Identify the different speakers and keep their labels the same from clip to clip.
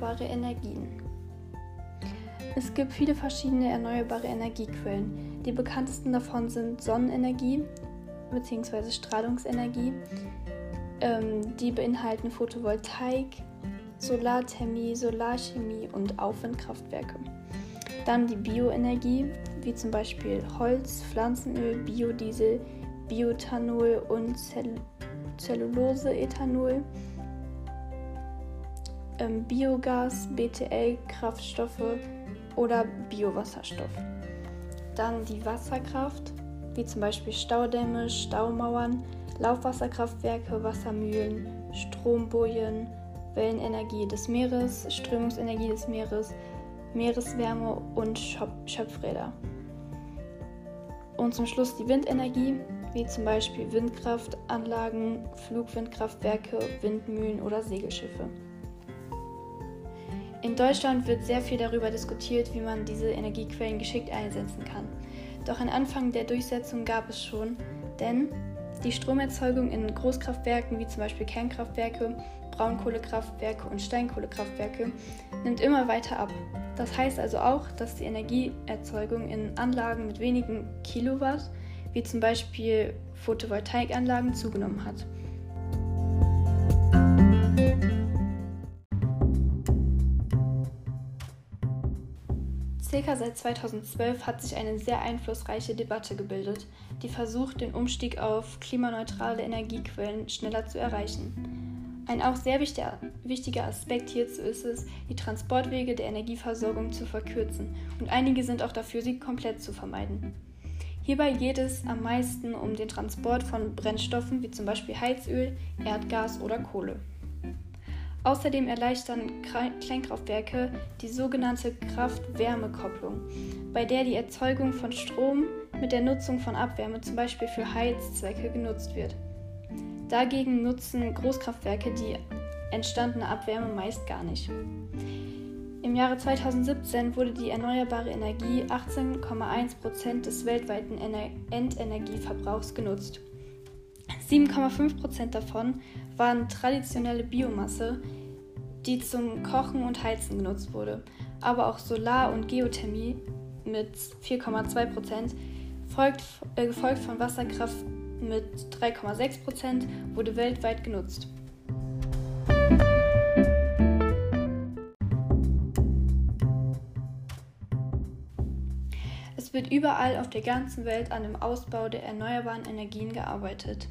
Speaker 1: Erneuerbare Energien. Es gibt viele verschiedene erneuerbare Energiequellen. Die bekanntesten davon sind Sonnenenergie bzw. Strahlungsenergie. Ähm, die beinhalten Photovoltaik, Solarthermie, Solarchemie und Aufwindkraftwerke. Dann die Bioenergie, wie zum Beispiel Holz, Pflanzenöl, Biodiesel, Bioethanol und Zell Zelluloseethanol, ähm, Biogas, BTL, Kraftstoffe oder Biowasserstoff. Dann die Wasserkraft, wie zum Beispiel Staudämme, Staumauern, Laufwasserkraftwerke, Wassermühlen, Strombojen, Wellenenergie des Meeres, Strömungsenergie des Meeres, Meereswärme und Schöpfräder. Und zum Schluss die Windenergie, wie zum Beispiel Windkraftanlagen, Flugwindkraftwerke, Windmühlen oder Segelschiffe. In Deutschland wird sehr viel darüber diskutiert, wie man diese Energiequellen geschickt einsetzen kann. Doch ein Anfang der Durchsetzung gab es schon, denn die Stromerzeugung in Großkraftwerken wie zum Beispiel Kernkraftwerke, Braunkohlekraftwerke und Steinkohlekraftwerke nimmt immer weiter ab. Das heißt also auch, dass die Energieerzeugung in Anlagen mit wenigen Kilowatt, wie zum Beispiel Photovoltaikanlagen, zugenommen hat. Circa seit 2012 hat sich eine sehr einflussreiche Debatte gebildet, die versucht, den Umstieg auf klimaneutrale Energiequellen schneller zu erreichen. Ein auch sehr wichtiger Aspekt hierzu ist es, die Transportwege der Energieversorgung zu verkürzen und einige sind auch dafür, sie komplett zu vermeiden. Hierbei geht es am meisten um den Transport von Brennstoffen wie zum Beispiel Heizöl, Erdgas oder Kohle. Außerdem erleichtern Kleinkraftwerke die sogenannte Kraft-Wärme-Kopplung, bei der die Erzeugung von Strom mit der Nutzung von Abwärme zum Beispiel für Heizzwecke genutzt wird. Dagegen nutzen Großkraftwerke die entstandene Abwärme meist gar nicht. Im Jahre 2017 wurde die erneuerbare Energie 18,1% des weltweiten Endenergieverbrauchs genutzt. 7,5% davon waren traditionelle Biomasse, die zum Kochen und Heizen genutzt wurde, aber auch Solar- und Geothermie mit 4,2%, folgt, äh, gefolgt von Wasserkraft mit 3,6%, wurde weltweit genutzt. Es wird überall auf der ganzen Welt an dem Ausbau der erneuerbaren Energien gearbeitet.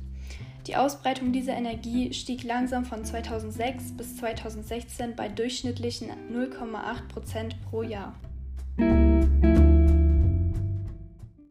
Speaker 1: Die Ausbreitung dieser Energie stieg langsam von 2006 bis 2016 bei durchschnittlichen 0,8 Prozent pro Jahr.